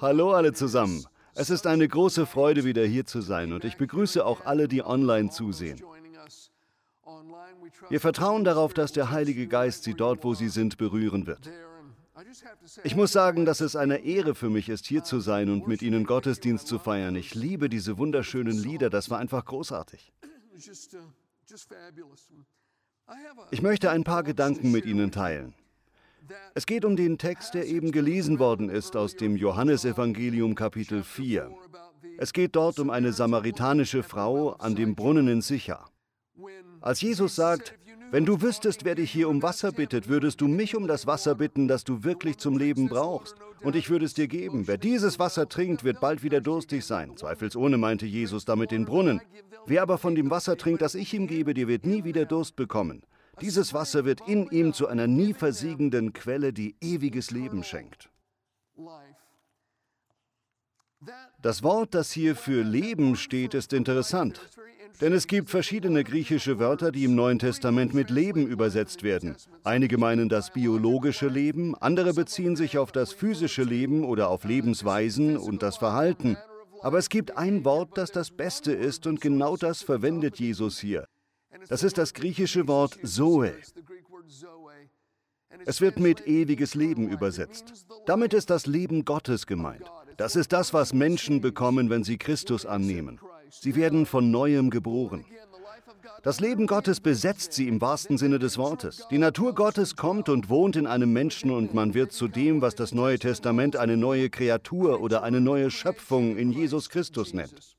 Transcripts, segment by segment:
Hallo alle zusammen. Es ist eine große Freude, wieder hier zu sein und ich begrüße auch alle, die online zusehen. Wir vertrauen darauf, dass der Heilige Geist sie dort, wo sie sind, berühren wird. Ich muss sagen, dass es eine Ehre für mich ist, hier zu sein und mit Ihnen Gottesdienst zu feiern. Ich liebe diese wunderschönen Lieder, das war einfach großartig. Ich möchte ein paar Gedanken mit Ihnen teilen. Es geht um den Text, der eben gelesen worden ist aus dem Johannesevangelium Kapitel 4. Es geht dort um eine samaritanische Frau an dem Brunnen in Sichar. Als Jesus sagt, wenn du wüsstest, wer dich hier um Wasser bittet, würdest du mich um das Wasser bitten, das du wirklich zum Leben brauchst. Und ich würde es dir geben. Wer dieses Wasser trinkt, wird bald wieder durstig sein. Zweifelsohne meinte Jesus damit den Brunnen. Wer aber von dem Wasser trinkt, das ich ihm gebe, der wird nie wieder Durst bekommen. Dieses Wasser wird in ihm zu einer nie versiegenden Quelle, die ewiges Leben schenkt. Das Wort, das hier für Leben steht, ist interessant. Denn es gibt verschiedene griechische Wörter, die im Neuen Testament mit Leben übersetzt werden. Einige meinen das biologische Leben, andere beziehen sich auf das physische Leben oder auf Lebensweisen und das Verhalten. Aber es gibt ein Wort, das das Beste ist und genau das verwendet Jesus hier. Das ist das griechische Wort Zoe. Es wird mit ewiges Leben übersetzt. Damit ist das Leben Gottes gemeint. Das ist das, was Menschen bekommen, wenn sie Christus annehmen. Sie werden von neuem geboren. Das Leben Gottes besetzt sie im wahrsten Sinne des Wortes. Die Natur Gottes kommt und wohnt in einem Menschen und man wird zu dem, was das Neue Testament eine neue Kreatur oder eine neue Schöpfung in Jesus Christus nennt.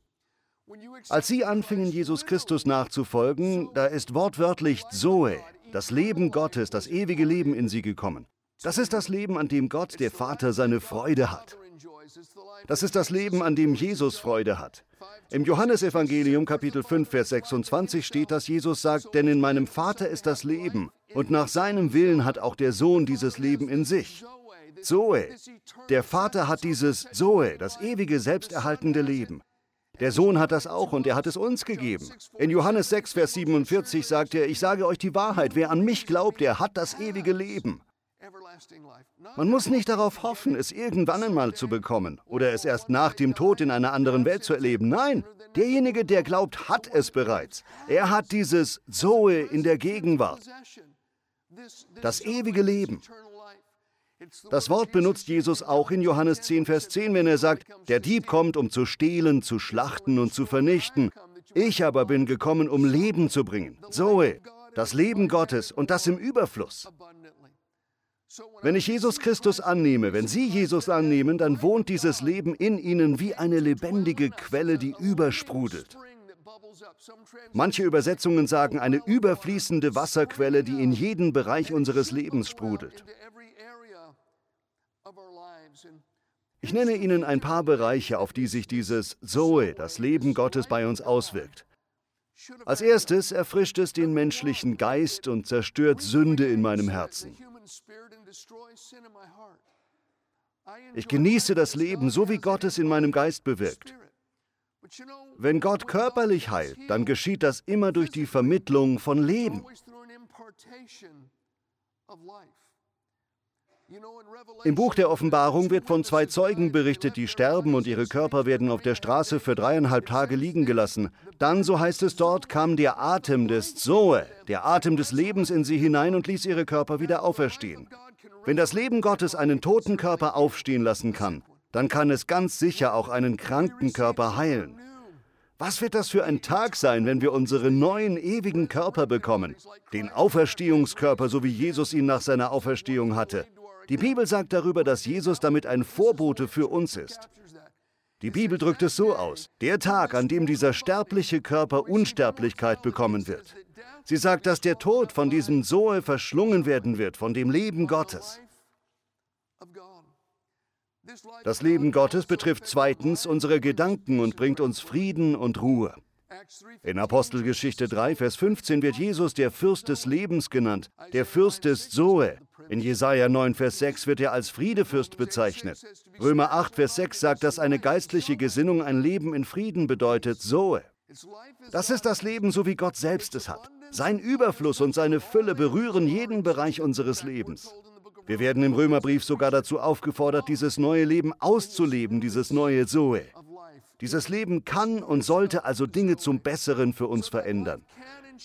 Als sie anfingen, Jesus Christus nachzufolgen, da ist wortwörtlich Zoe, das Leben Gottes, das ewige Leben in sie gekommen. Das ist das Leben, an dem Gott, der Vater, seine Freude hat. Das ist das Leben, an dem Jesus Freude hat. Im Johannesevangelium Kapitel 5, Vers 26 steht, dass Jesus sagt, denn in meinem Vater ist das Leben und nach seinem Willen hat auch der Sohn dieses Leben in sich. Zoe. Der Vater hat dieses Zoe, das ewige, selbsterhaltende Leben. Der Sohn hat das auch und er hat es uns gegeben. In Johannes 6, Vers 47 sagt er, ich sage euch die Wahrheit, wer an mich glaubt, der hat das ewige Leben. Man muss nicht darauf hoffen, es irgendwann einmal zu bekommen oder es erst nach dem Tod in einer anderen Welt zu erleben. Nein, derjenige, der glaubt, hat es bereits. Er hat dieses Zoe in der Gegenwart. Das ewige Leben. Das Wort benutzt Jesus auch in Johannes 10, Vers 10, wenn er sagt, der Dieb kommt, um zu stehlen, zu schlachten und zu vernichten. Ich aber bin gekommen, um Leben zu bringen. Zoe, das Leben Gottes und das im Überfluss. Wenn ich Jesus Christus annehme, wenn Sie Jesus annehmen, dann wohnt dieses Leben in Ihnen wie eine lebendige Quelle, die übersprudelt. Manche Übersetzungen sagen eine überfließende Wasserquelle, die in jeden Bereich unseres Lebens sprudelt. Ich nenne Ihnen ein paar Bereiche, auf die sich dieses Zoe, das Leben Gottes bei uns auswirkt. Als erstes erfrischt es den menschlichen Geist und zerstört Sünde in meinem Herzen. Ich genieße das Leben, so wie Gott es in meinem Geist bewirkt. Wenn Gott körperlich heilt, dann geschieht das immer durch die Vermittlung von Leben. Im Buch der Offenbarung wird von zwei Zeugen berichtet, die sterben und ihre Körper werden auf der Straße für dreieinhalb Tage liegen gelassen. Dann, so heißt es dort, kam der Atem des Zoe, der Atem des Lebens in sie hinein und ließ ihre Körper wieder auferstehen. Wenn das Leben Gottes einen toten Körper aufstehen lassen kann, dann kann es ganz sicher auch einen kranken Körper heilen. Was wird das für ein Tag sein, wenn wir unseren neuen ewigen Körper bekommen? Den Auferstehungskörper, so wie Jesus ihn nach seiner Auferstehung hatte. Die Bibel sagt darüber, dass Jesus damit ein Vorbote für uns ist. Die Bibel drückt es so aus, der Tag, an dem dieser sterbliche Körper Unsterblichkeit bekommen wird. Sie sagt, dass der Tod von diesem Zoe verschlungen werden wird, von dem Leben Gottes. Das Leben Gottes betrifft zweitens unsere Gedanken und bringt uns Frieden und Ruhe. In Apostelgeschichte 3, Vers 15 wird Jesus der Fürst des Lebens genannt, der Fürst des Zoe, in Jesaja 9, Vers 6 wird er als Friedefürst bezeichnet. Römer 8, Vers 6 sagt, dass eine geistliche Gesinnung ein Leben in Frieden bedeutet, Zoe. Das ist das Leben, so wie Gott selbst es hat. Sein Überfluss und seine Fülle berühren jeden Bereich unseres Lebens. Wir werden im Römerbrief sogar dazu aufgefordert, dieses neue Leben auszuleben, dieses neue Zoe. Dieses Leben kann und sollte also Dinge zum Besseren für uns verändern.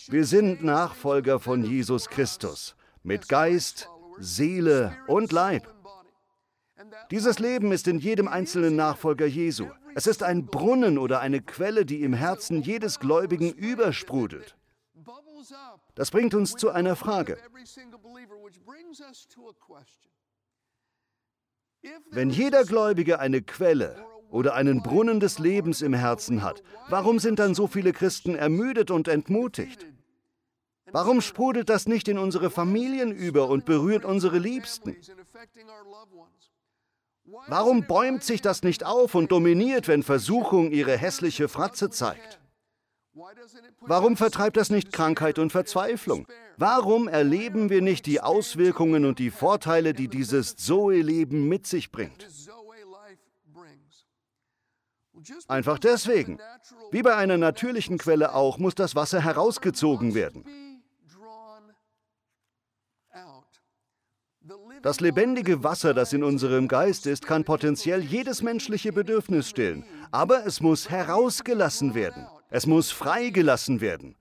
Wir sind Nachfolger von Jesus Christus mit Geist, Seele und Leib. Dieses Leben ist in jedem einzelnen Nachfolger Jesu. Es ist ein Brunnen oder eine Quelle, die im Herzen jedes Gläubigen übersprudelt. Das bringt uns zu einer Frage. Wenn jeder Gläubige eine Quelle oder einen Brunnen des Lebens im Herzen hat, warum sind dann so viele Christen ermüdet und entmutigt? Warum sprudelt das nicht in unsere Familien über und berührt unsere Liebsten? Warum bäumt sich das nicht auf und dominiert, wenn Versuchung ihre hässliche Fratze zeigt? Warum vertreibt das nicht Krankheit und Verzweiflung? Warum erleben wir nicht die Auswirkungen und die Vorteile, die dieses Zoe-Leben mit sich bringt? Einfach deswegen. Wie bei einer natürlichen Quelle auch, muss das Wasser herausgezogen werden. Das lebendige Wasser, das in unserem Geist ist, kann potenziell jedes menschliche Bedürfnis stillen. Aber es muss herausgelassen werden. Es muss freigelassen werden.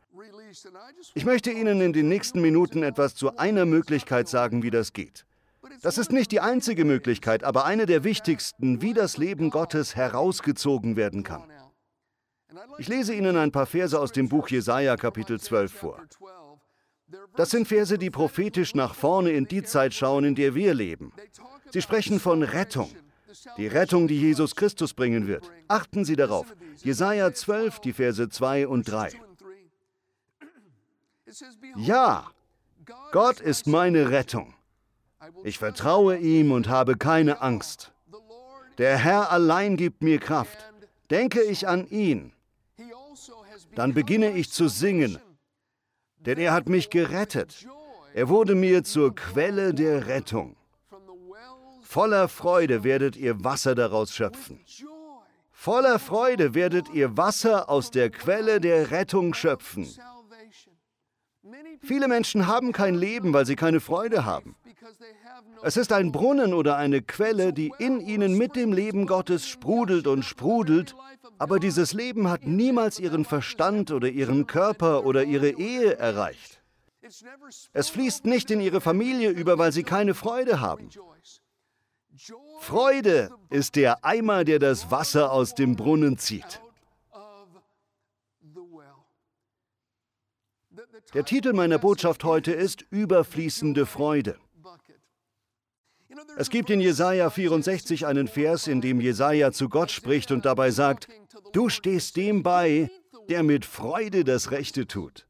Ich möchte Ihnen in den nächsten Minuten etwas zu einer Möglichkeit sagen, wie das geht. Das ist nicht die einzige Möglichkeit, aber eine der wichtigsten, wie das Leben Gottes herausgezogen werden kann. Ich lese Ihnen ein paar Verse aus dem Buch Jesaja Kapitel 12 vor. Das sind Verse, die prophetisch nach vorne in die Zeit schauen, in der wir leben. Sie sprechen von Rettung. Die Rettung, die Jesus Christus bringen wird. Achten Sie darauf. Jesaja 12, die Verse 2 und 3. Ja, Gott ist meine Rettung. Ich vertraue ihm und habe keine Angst. Der Herr allein gibt mir Kraft. Denke ich an ihn, dann beginne ich zu singen denn er hat mich gerettet. Er wurde mir zur Quelle der Rettung. Voller Freude werdet ihr Wasser daraus schöpfen. Voller Freude werdet ihr Wasser aus der Quelle der Rettung schöpfen. Viele Menschen haben kein Leben, weil sie keine Freude haben. Es ist ein Brunnen oder eine Quelle, die in ihnen mit dem Leben Gottes sprudelt und sprudelt, aber dieses Leben hat niemals ihren Verstand oder ihren Körper oder ihre Ehe erreicht. Es fließt nicht in ihre Familie über, weil sie keine Freude haben. Freude ist der Eimer, der das Wasser aus dem Brunnen zieht. Der Titel meiner Botschaft heute ist Überfließende Freude. Es gibt in Jesaja 64 einen Vers, in dem Jesaja zu Gott spricht und dabei sagt: Du stehst dem bei, der mit Freude das Rechte tut.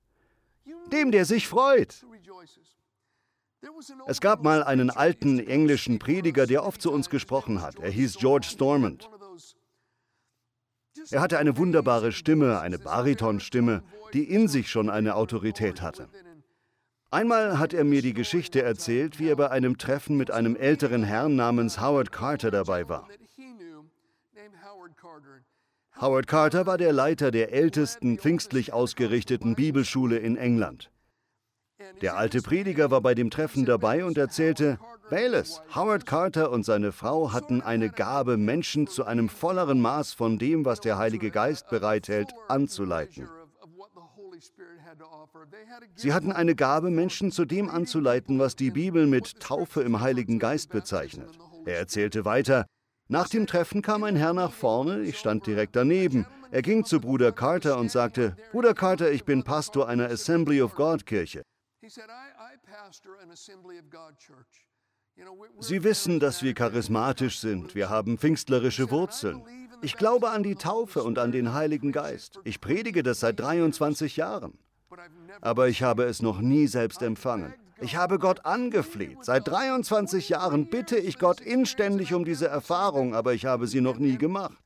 Dem, der sich freut. Es gab mal einen alten englischen Prediger, der oft zu uns gesprochen hat. Er hieß George Stormont. Er hatte eine wunderbare Stimme, eine Baritonstimme, die in sich schon eine Autorität hatte. Einmal hat er mir die Geschichte erzählt, wie er bei einem Treffen mit einem älteren Herrn namens Howard Carter dabei war. Howard Carter war der Leiter der ältesten pfingstlich ausgerichteten Bibelschule in England. Der alte Prediger war bei dem Treffen dabei und erzählte, Bayless, Howard Carter und seine Frau hatten eine Gabe, Menschen zu einem volleren Maß von dem, was der Heilige Geist bereithält, anzuleiten. Sie hatten eine Gabe, Menschen zu dem anzuleiten, was die Bibel mit Taufe im Heiligen Geist bezeichnet. Er erzählte weiter, nach dem Treffen kam ein Herr nach vorne, ich stand direkt daneben. Er ging zu Bruder Carter und sagte, Bruder Carter, ich bin Pastor einer Assembly of God Kirche. Sie wissen, dass wir charismatisch sind. Wir haben pfingstlerische Wurzeln. Ich glaube an die Taufe und an den Heiligen Geist. Ich predige das seit 23 Jahren. Aber ich habe es noch nie selbst empfangen. Ich habe Gott angefleht. Seit 23 Jahren bitte ich Gott inständig um diese Erfahrung, aber ich habe sie noch nie gemacht.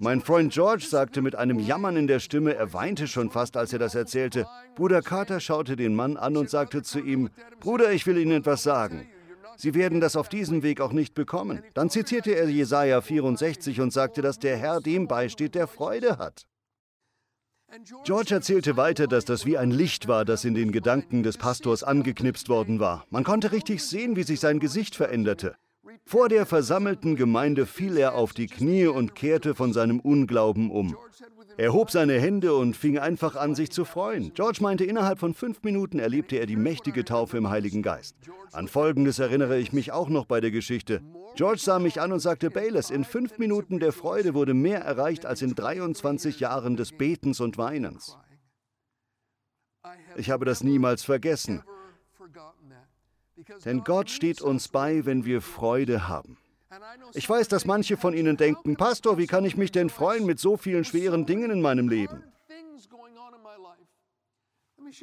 Mein Freund George sagte mit einem Jammern in der Stimme, er weinte schon fast, als er das erzählte. Bruder Carter schaute den Mann an und sagte zu ihm, Bruder, ich will Ihnen etwas sagen. Sie werden das auf diesem Weg auch nicht bekommen. Dann zitierte er Jesaja 64 und sagte, dass der Herr dem beisteht, der Freude hat. George erzählte weiter, dass das wie ein Licht war, das in den Gedanken des Pastors angeknipst worden war. Man konnte richtig sehen, wie sich sein Gesicht veränderte. Vor der versammelten Gemeinde fiel er auf die Knie und kehrte von seinem Unglauben um. Er hob seine Hände und fing einfach an, sich zu freuen. George meinte, innerhalb von fünf Minuten erlebte er die mächtige Taufe im Heiligen Geist. An Folgendes erinnere ich mich auch noch bei der Geschichte. George sah mich an und sagte, Bayless, in fünf Minuten der Freude wurde mehr erreicht als in 23 Jahren des Betens und Weinens. Ich habe das niemals vergessen. Denn Gott steht uns bei, wenn wir Freude haben. Ich weiß, dass manche von Ihnen denken, Pastor, wie kann ich mich denn freuen mit so vielen schweren Dingen in meinem Leben?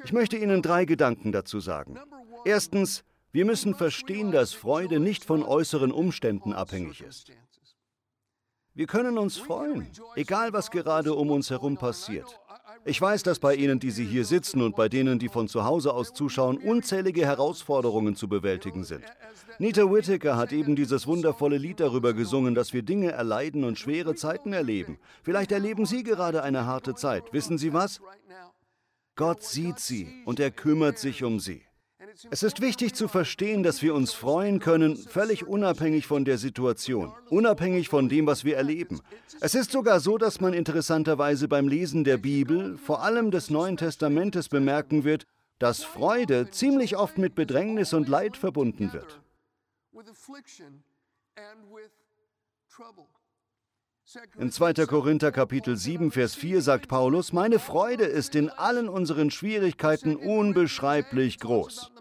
Ich möchte Ihnen drei Gedanken dazu sagen. Erstens, wir müssen verstehen, dass Freude nicht von äußeren Umständen abhängig ist. Wir können uns freuen, egal was gerade um uns herum passiert. Ich weiß, dass bei Ihnen, die Sie hier sitzen und bei denen, die von zu Hause aus zuschauen, unzählige Herausforderungen zu bewältigen sind. Nita Whittaker hat eben dieses wundervolle Lied darüber gesungen, dass wir Dinge erleiden und schwere Zeiten erleben. Vielleicht erleben Sie gerade eine harte Zeit. Wissen Sie was? Gott sieht sie und er kümmert sich um sie. Es ist wichtig zu verstehen, dass wir uns freuen können, völlig unabhängig von der Situation, unabhängig von dem, was wir erleben. Es ist sogar so, dass man interessanterweise beim Lesen der Bibel, vor allem des Neuen Testamentes, bemerken wird, dass Freude ziemlich oft mit Bedrängnis und Leid verbunden wird. In 2. Korinther Kapitel 7, Vers 4 sagt Paulus, meine Freude ist in allen unseren Schwierigkeiten unbeschreiblich groß.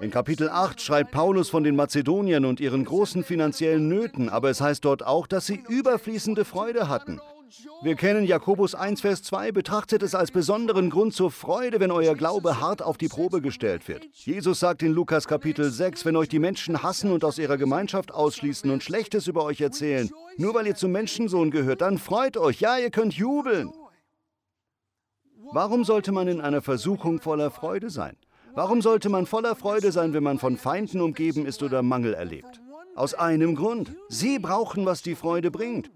In Kapitel 8 schreibt Paulus von den Mazedoniern und ihren großen finanziellen Nöten, aber es heißt dort auch, dass sie überfließende Freude hatten. Wir kennen Jakobus 1, Vers 2, betrachtet es als besonderen Grund zur Freude, wenn euer Glaube hart auf die Probe gestellt wird. Jesus sagt in Lukas Kapitel 6, wenn euch die Menschen hassen und aus ihrer Gemeinschaft ausschließen und Schlechtes über euch erzählen, nur weil ihr zum Menschensohn gehört, dann freut euch, ja, ihr könnt jubeln. Warum sollte man in einer Versuchung voller Freude sein? Warum sollte man voller Freude sein, wenn man von Feinden umgeben ist oder Mangel erlebt? Aus einem Grund. Sie brauchen, was die Freude bringt.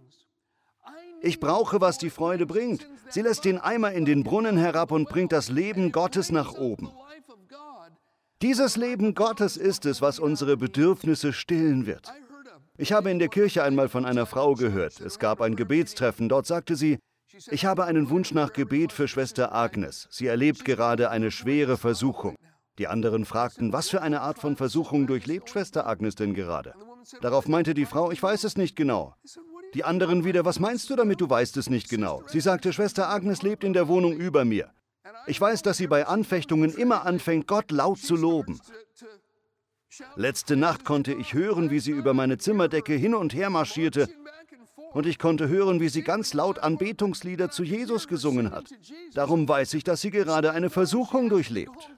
Ich brauche, was die Freude bringt. Sie lässt den Eimer in den Brunnen herab und bringt das Leben Gottes nach oben. Dieses Leben Gottes ist es, was unsere Bedürfnisse stillen wird. Ich habe in der Kirche einmal von einer Frau gehört. Es gab ein Gebetstreffen. Dort sagte sie, ich habe einen Wunsch nach Gebet für Schwester Agnes. Sie erlebt gerade eine schwere Versuchung. Die anderen fragten, was für eine Art von Versuchung durchlebt Schwester Agnes denn gerade? Darauf meinte die Frau, ich weiß es nicht genau. Die anderen wieder, was meinst du damit, du weißt es nicht genau? Sie sagte, Schwester Agnes lebt in der Wohnung über mir. Ich weiß, dass sie bei Anfechtungen immer anfängt, Gott laut zu loben. Letzte Nacht konnte ich hören, wie sie über meine Zimmerdecke hin und her marschierte und ich konnte hören, wie sie ganz laut Anbetungslieder zu Jesus gesungen hat. Darum weiß ich, dass sie gerade eine Versuchung durchlebt.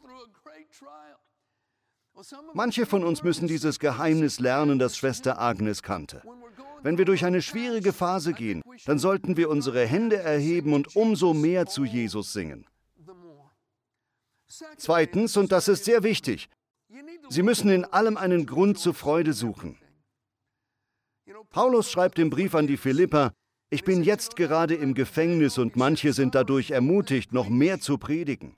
Manche von uns müssen dieses Geheimnis lernen, das Schwester Agnes kannte. Wenn wir durch eine schwierige Phase gehen, dann sollten wir unsere Hände erheben und umso mehr zu Jesus singen. Zweitens, und das ist sehr wichtig, Sie müssen in allem einen Grund zur Freude suchen. Paulus schreibt im Brief an die Philipper, ich bin jetzt gerade im Gefängnis und manche sind dadurch ermutigt, noch mehr zu predigen.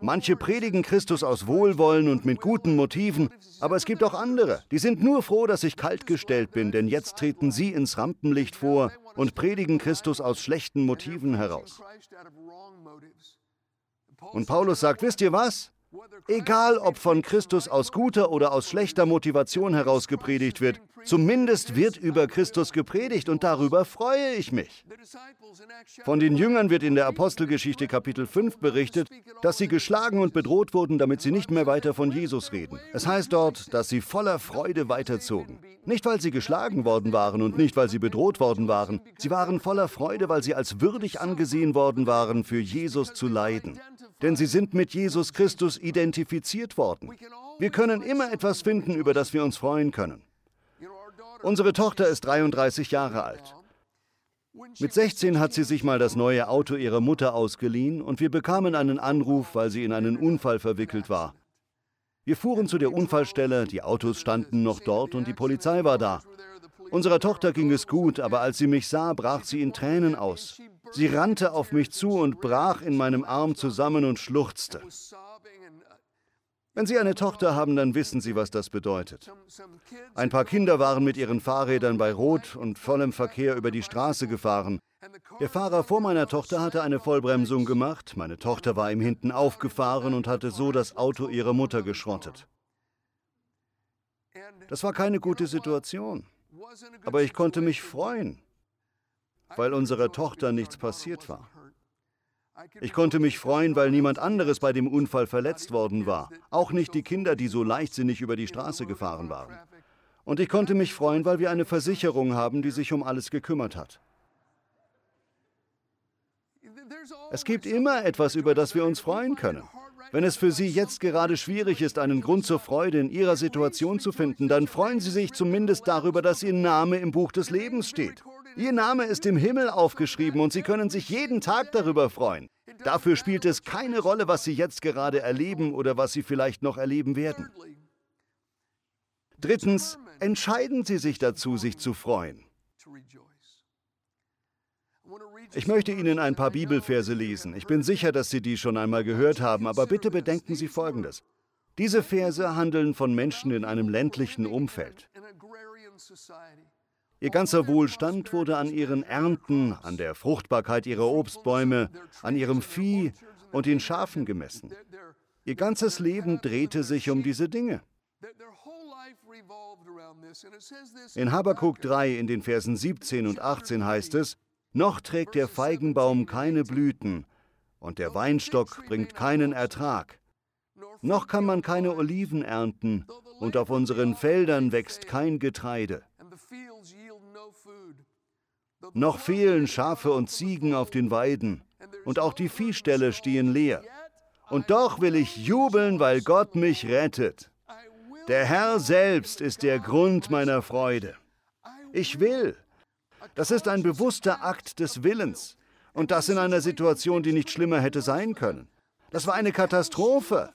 Manche predigen Christus aus Wohlwollen und mit guten Motiven, aber es gibt auch andere, die sind nur froh, dass ich kaltgestellt bin, denn jetzt treten sie ins Rampenlicht vor und predigen Christus aus schlechten Motiven heraus. Und Paulus sagt, wisst ihr was? Egal ob von Christus aus guter oder aus schlechter Motivation heraus gepredigt wird, zumindest wird über Christus gepredigt und darüber freue ich mich. Von den Jüngern wird in der Apostelgeschichte Kapitel 5 berichtet, dass sie geschlagen und bedroht wurden, damit sie nicht mehr weiter von Jesus reden. Es heißt dort, dass sie voller Freude weiterzogen. Nicht, weil sie geschlagen worden waren und nicht, weil sie bedroht worden waren. Sie waren voller Freude, weil sie als würdig angesehen worden waren, für Jesus zu leiden denn sie sind mit Jesus Christus identifiziert worden. Wir können immer etwas finden, über das wir uns freuen können. Unsere Tochter ist 33 Jahre alt. Mit 16 hat sie sich mal das neue Auto ihrer Mutter ausgeliehen und wir bekamen einen Anruf, weil sie in einen Unfall verwickelt war. Wir fuhren zu der Unfallstelle, die Autos standen noch dort und die Polizei war da. Unserer Tochter ging es gut, aber als sie mich sah, brach sie in Tränen aus. Sie rannte auf mich zu und brach in meinem Arm zusammen und schluchzte. Wenn Sie eine Tochter haben, dann wissen Sie, was das bedeutet. Ein paar Kinder waren mit ihren Fahrrädern bei Rot und vollem Verkehr über die Straße gefahren. Der Fahrer vor meiner Tochter hatte eine Vollbremsung gemacht, meine Tochter war ihm hinten aufgefahren und hatte so das Auto ihrer Mutter geschrottet. Das war keine gute Situation, aber ich konnte mich freuen, weil unserer Tochter nichts passiert war. Ich konnte mich freuen, weil niemand anderes bei dem Unfall verletzt worden war, auch nicht die Kinder, die so leichtsinnig über die Straße gefahren waren. Und ich konnte mich freuen, weil wir eine Versicherung haben, die sich um alles gekümmert hat. Es gibt immer etwas, über das wir uns freuen können. Wenn es für Sie jetzt gerade schwierig ist, einen Grund zur Freude in Ihrer Situation zu finden, dann freuen Sie sich zumindest darüber, dass Ihr Name im Buch des Lebens steht. Ihr Name ist im Himmel aufgeschrieben und Sie können sich jeden Tag darüber freuen. Dafür spielt es keine Rolle, was Sie jetzt gerade erleben oder was Sie vielleicht noch erleben werden. Drittens, entscheiden Sie sich dazu, sich zu freuen. Ich möchte Ihnen ein paar Bibelverse lesen. Ich bin sicher, dass Sie die schon einmal gehört haben, aber bitte bedenken Sie Folgendes. Diese Verse handeln von Menschen in einem ländlichen Umfeld. Ihr ganzer Wohlstand wurde an ihren Ernten, an der Fruchtbarkeit ihrer Obstbäume, an ihrem Vieh und den Schafen gemessen. Ihr ganzes Leben drehte sich um diese Dinge. In Habakuk 3 in den Versen 17 und 18 heißt es, noch trägt der Feigenbaum keine Blüten und der Weinstock bringt keinen Ertrag. Noch kann man keine Oliven ernten und auf unseren Feldern wächst kein Getreide. Noch fehlen Schafe und Ziegen auf den Weiden, und auch die Viehställe stehen leer. Und doch will ich jubeln, weil Gott mich rettet. Der Herr selbst ist der Grund meiner Freude. Ich will. Das ist ein bewusster Akt des Willens. Und das in einer Situation, die nicht schlimmer hätte sein können. Das war eine Katastrophe.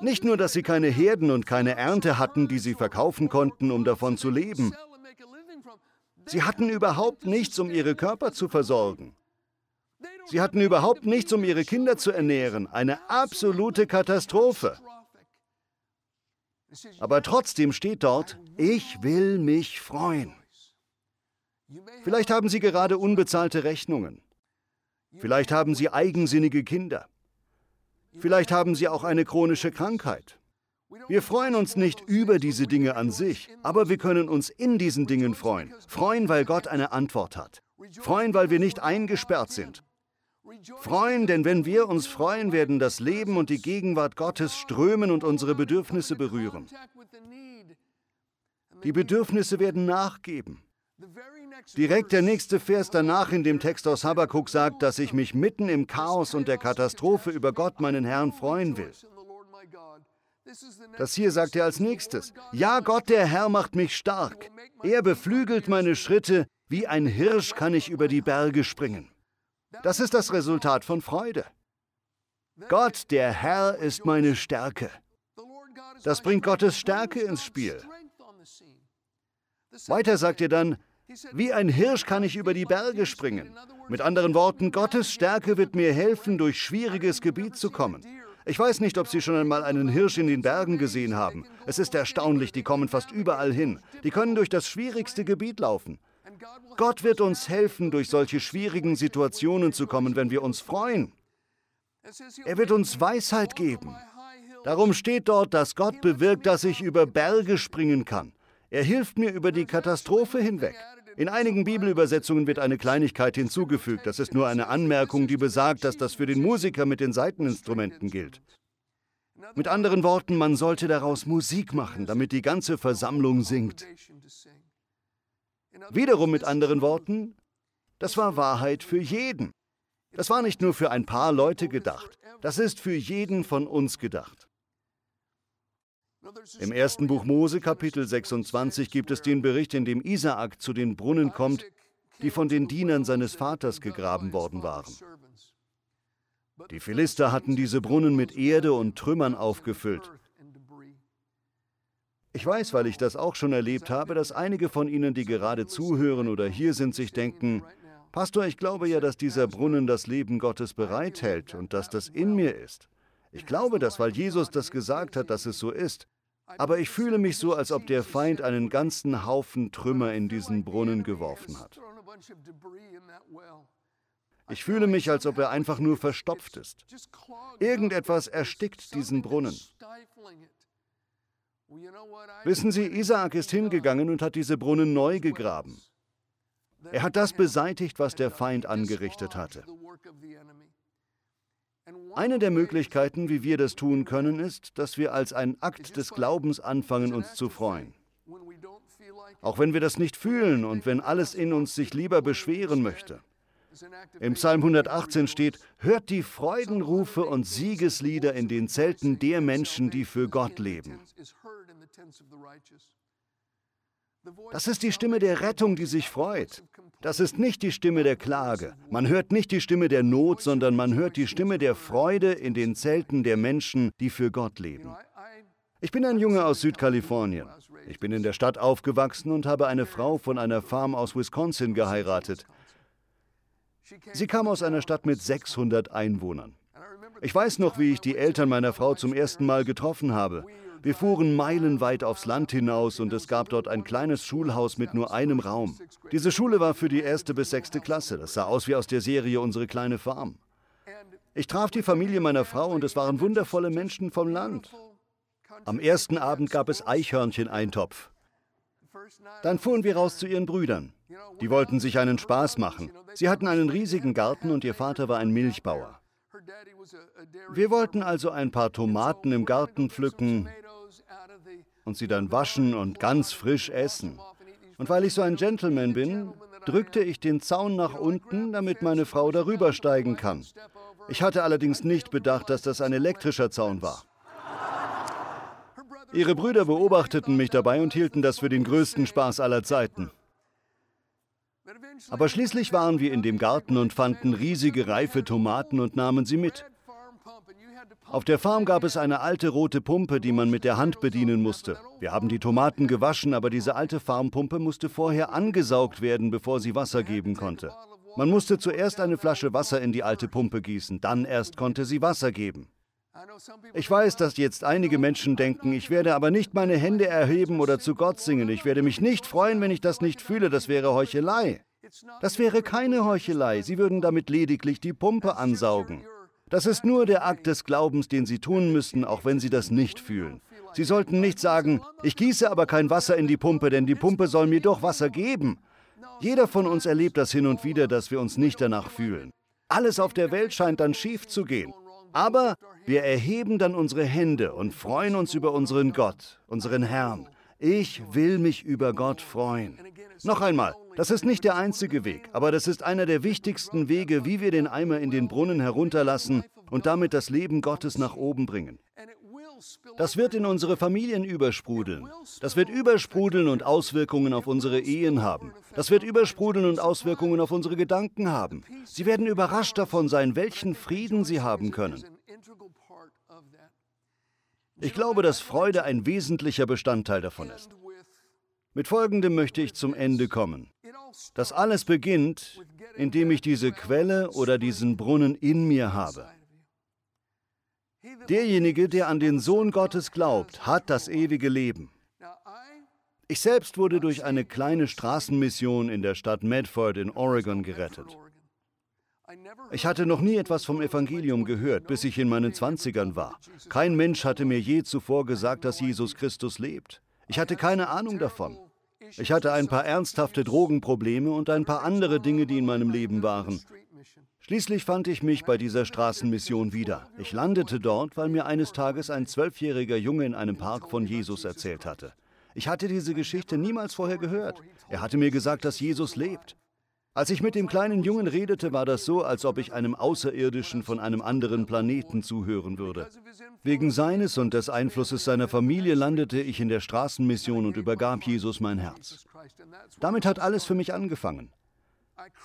Nicht nur, dass sie keine Herden und keine Ernte hatten, die sie verkaufen konnten, um davon zu leben. Sie hatten überhaupt nichts, um ihre Körper zu versorgen. Sie hatten überhaupt nichts, um ihre Kinder zu ernähren. Eine absolute Katastrophe. Aber trotzdem steht dort, ich will mich freuen. Vielleicht haben Sie gerade unbezahlte Rechnungen. Vielleicht haben Sie eigensinnige Kinder. Vielleicht haben Sie auch eine chronische Krankheit. Wir freuen uns nicht über diese Dinge an sich, aber wir können uns in diesen Dingen freuen. Freuen, weil Gott eine Antwort hat. Freuen, weil wir nicht eingesperrt sind. Freuen, denn wenn wir uns freuen, werden das Leben und die Gegenwart Gottes strömen und unsere Bedürfnisse berühren. Die Bedürfnisse werden nachgeben. Direkt der nächste Vers danach in dem Text aus Habakkuk sagt, dass ich mich mitten im Chaos und der Katastrophe über Gott, meinen Herrn, freuen will. Das hier sagt er als nächstes. Ja, Gott der Herr macht mich stark. Er beflügelt meine Schritte. Wie ein Hirsch kann ich über die Berge springen. Das ist das Resultat von Freude. Gott der Herr ist meine Stärke. Das bringt Gottes Stärke ins Spiel. Weiter sagt er dann, wie ein Hirsch kann ich über die Berge springen. Mit anderen Worten, Gottes Stärke wird mir helfen, durch schwieriges Gebiet zu kommen. Ich weiß nicht, ob Sie schon einmal einen Hirsch in den Bergen gesehen haben. Es ist erstaunlich, die kommen fast überall hin. Die können durch das schwierigste Gebiet laufen. Gott wird uns helfen, durch solche schwierigen Situationen zu kommen, wenn wir uns freuen. Er wird uns Weisheit geben. Darum steht dort, dass Gott bewirkt, dass ich über Berge springen kann. Er hilft mir über die Katastrophe hinweg. In einigen Bibelübersetzungen wird eine Kleinigkeit hinzugefügt. Das ist nur eine Anmerkung, die besagt, dass das für den Musiker mit den Saiteninstrumenten gilt. Mit anderen Worten, man sollte daraus Musik machen, damit die ganze Versammlung singt. Wiederum mit anderen Worten, das war Wahrheit für jeden. Das war nicht nur für ein paar Leute gedacht, das ist für jeden von uns gedacht. Im ersten Buch Mose Kapitel 26 gibt es den Bericht, in dem Isaak zu den Brunnen kommt, die von den Dienern seines Vaters gegraben worden waren. Die Philister hatten diese Brunnen mit Erde und Trümmern aufgefüllt. Ich weiß, weil ich das auch schon erlebt habe, dass einige von Ihnen, die gerade zuhören oder hier sind, sich denken, Pastor, ich glaube ja, dass dieser Brunnen das Leben Gottes bereithält und dass das in mir ist. Ich glaube das, weil Jesus das gesagt hat, dass es so ist. Aber ich fühle mich so, als ob der Feind einen ganzen Haufen Trümmer in diesen Brunnen geworfen hat. Ich fühle mich, als ob er einfach nur verstopft ist. Irgendetwas erstickt diesen Brunnen. Wissen Sie, Isaak ist hingegangen und hat diese Brunnen neu gegraben. Er hat das beseitigt, was der Feind angerichtet hatte. Eine der Möglichkeiten, wie wir das tun können, ist, dass wir als ein Akt des Glaubens anfangen, uns zu freuen. Auch wenn wir das nicht fühlen und wenn alles in uns sich lieber beschweren möchte. Im Psalm 118 steht, hört die Freudenrufe und Siegeslieder in den Zelten der Menschen, die für Gott leben. Das ist die Stimme der Rettung, die sich freut. Das ist nicht die Stimme der Klage. Man hört nicht die Stimme der Not, sondern man hört die Stimme der Freude in den Zelten der Menschen, die für Gott leben. Ich bin ein Junge aus Südkalifornien. Ich bin in der Stadt aufgewachsen und habe eine Frau von einer Farm aus Wisconsin geheiratet. Sie kam aus einer Stadt mit 600 Einwohnern. Ich weiß noch, wie ich die Eltern meiner Frau zum ersten Mal getroffen habe. Wir fuhren meilenweit aufs Land hinaus und es gab dort ein kleines Schulhaus mit nur einem Raum. Diese Schule war für die erste bis sechste Klasse. Das sah aus wie aus der Serie Unsere kleine Farm. Ich traf die Familie meiner Frau und es waren wundervolle Menschen vom Land. Am ersten Abend gab es Eichhörnchen-Eintopf. Dann fuhren wir raus zu ihren Brüdern. Die wollten sich einen Spaß machen. Sie hatten einen riesigen Garten und ihr Vater war ein Milchbauer. Wir wollten also ein paar Tomaten im Garten pflücken und sie dann waschen und ganz frisch essen. Und weil ich so ein Gentleman bin, drückte ich den Zaun nach unten, damit meine Frau darüber steigen kann. Ich hatte allerdings nicht bedacht, dass das ein elektrischer Zaun war. Ihre Brüder beobachteten mich dabei und hielten das für den größten Spaß aller Zeiten. Aber schließlich waren wir in dem Garten und fanden riesige reife Tomaten und nahmen sie mit. Auf der Farm gab es eine alte rote Pumpe, die man mit der Hand bedienen musste. Wir haben die Tomaten gewaschen, aber diese alte Farmpumpe musste vorher angesaugt werden, bevor sie Wasser geben konnte. Man musste zuerst eine Flasche Wasser in die alte Pumpe gießen, dann erst konnte sie Wasser geben. Ich weiß, dass jetzt einige Menschen denken, ich werde aber nicht meine Hände erheben oder zu Gott singen. Ich werde mich nicht freuen, wenn ich das nicht fühle. Das wäre Heuchelei. Das wäre keine Heuchelei. Sie würden damit lediglich die Pumpe ansaugen. Das ist nur der Akt des Glaubens, den Sie tun müssen, auch wenn Sie das nicht fühlen. Sie sollten nicht sagen, ich gieße aber kein Wasser in die Pumpe, denn die Pumpe soll mir doch Wasser geben. Jeder von uns erlebt das hin und wieder, dass wir uns nicht danach fühlen. Alles auf der Welt scheint dann schief zu gehen. Aber wir erheben dann unsere Hände und freuen uns über unseren Gott, unseren Herrn. Ich will mich über Gott freuen. Noch einmal, das ist nicht der einzige Weg, aber das ist einer der wichtigsten Wege, wie wir den Eimer in den Brunnen herunterlassen und damit das Leben Gottes nach oben bringen. Das wird in unsere Familien übersprudeln. Das wird übersprudeln und Auswirkungen auf unsere Ehen haben. Das wird übersprudeln und Auswirkungen auf unsere Gedanken haben. Sie werden überrascht davon sein, welchen Frieden sie haben können. Ich glaube, dass Freude ein wesentlicher Bestandteil davon ist. Mit Folgendem möchte ich zum Ende kommen. Das alles beginnt, indem ich diese Quelle oder diesen Brunnen in mir habe. Derjenige, der an den Sohn Gottes glaubt, hat das ewige Leben. Ich selbst wurde durch eine kleine Straßenmission in der Stadt Medford in Oregon gerettet. Ich hatte noch nie etwas vom Evangelium gehört, bis ich in meinen Zwanzigern war. Kein Mensch hatte mir je zuvor gesagt, dass Jesus Christus lebt. Ich hatte keine Ahnung davon. Ich hatte ein paar ernsthafte Drogenprobleme und ein paar andere Dinge, die in meinem Leben waren. Schließlich fand ich mich bei dieser Straßenmission wieder. Ich landete dort, weil mir eines Tages ein zwölfjähriger Junge in einem Park von Jesus erzählt hatte. Ich hatte diese Geschichte niemals vorher gehört. Er hatte mir gesagt, dass Jesus lebt. Als ich mit dem kleinen Jungen redete, war das so, als ob ich einem Außerirdischen von einem anderen Planeten zuhören würde. Wegen seines und des Einflusses seiner Familie landete ich in der Straßenmission und übergab Jesus mein Herz. Damit hat alles für mich angefangen.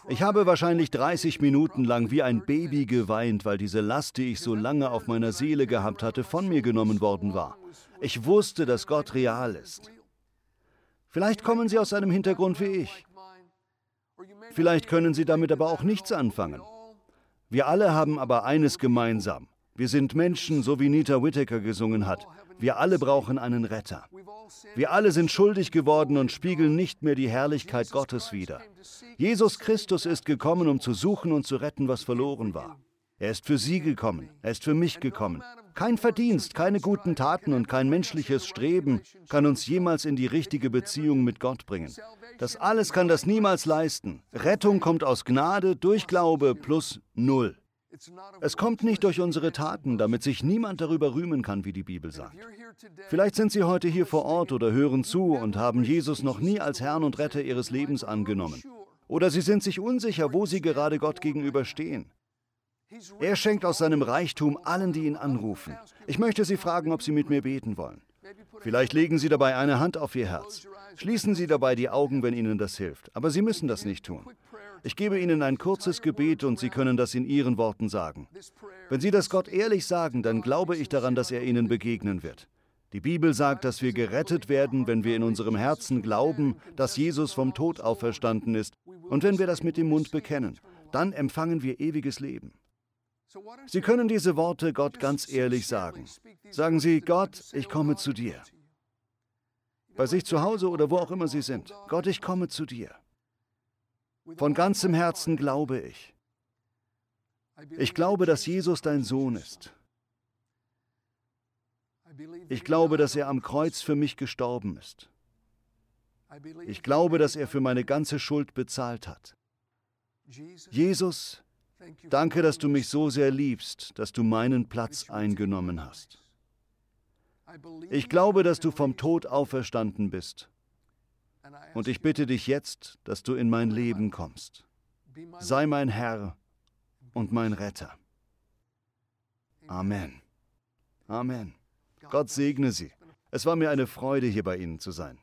Ich habe wahrscheinlich 30 Minuten lang wie ein Baby geweint, weil diese Last, die ich so lange auf meiner Seele gehabt hatte, von mir genommen worden war. Ich wusste, dass Gott real ist. Vielleicht kommen Sie aus einem Hintergrund wie ich. Vielleicht können Sie damit aber auch nichts anfangen. Wir alle haben aber eines gemeinsam. Wir sind Menschen, so wie Nita Whittaker gesungen hat. Wir alle brauchen einen Retter. Wir alle sind schuldig geworden und spiegeln nicht mehr die Herrlichkeit Gottes wider. Jesus Christus ist gekommen, um zu suchen und zu retten, was verloren war. Er ist für Sie gekommen, er ist für mich gekommen. Kein Verdienst, keine guten Taten und kein menschliches Streben kann uns jemals in die richtige Beziehung mit Gott bringen. Das alles kann das niemals leisten. Rettung kommt aus Gnade durch Glaube plus Null. Es kommt nicht durch unsere Taten, damit sich niemand darüber rühmen kann, wie die Bibel sagt. Vielleicht sind Sie heute hier vor Ort oder hören zu und haben Jesus noch nie als Herrn und Retter Ihres Lebens angenommen. Oder Sie sind sich unsicher, wo Sie gerade Gott gegenüber stehen. Er schenkt aus seinem Reichtum allen, die ihn anrufen. Ich möchte Sie fragen, ob Sie mit mir beten wollen. Vielleicht legen Sie dabei eine Hand auf Ihr Herz. Schließen Sie dabei die Augen, wenn Ihnen das hilft. Aber Sie müssen das nicht tun. Ich gebe Ihnen ein kurzes Gebet und Sie können das in Ihren Worten sagen. Wenn Sie das Gott ehrlich sagen, dann glaube ich daran, dass er Ihnen begegnen wird. Die Bibel sagt, dass wir gerettet werden, wenn wir in unserem Herzen glauben, dass Jesus vom Tod auferstanden ist und wenn wir das mit dem Mund bekennen. Dann empfangen wir ewiges Leben. Sie können diese Worte Gott ganz ehrlich sagen. Sagen Sie, Gott, ich komme zu dir. Bei sich zu Hause oder wo auch immer Sie sind. Gott, ich komme zu dir. Von ganzem Herzen glaube ich. Ich glaube, dass Jesus dein Sohn ist. Ich glaube, dass er am Kreuz für mich gestorben ist. Ich glaube, dass er für meine ganze Schuld bezahlt hat. Jesus, danke, dass du mich so sehr liebst, dass du meinen Platz eingenommen hast. Ich glaube, dass du vom Tod auferstanden bist und ich bitte dich jetzt, dass du in mein Leben kommst. Sei mein Herr und mein Retter. Amen. Amen. Gott segne Sie. Es war mir eine Freude, hier bei Ihnen zu sein.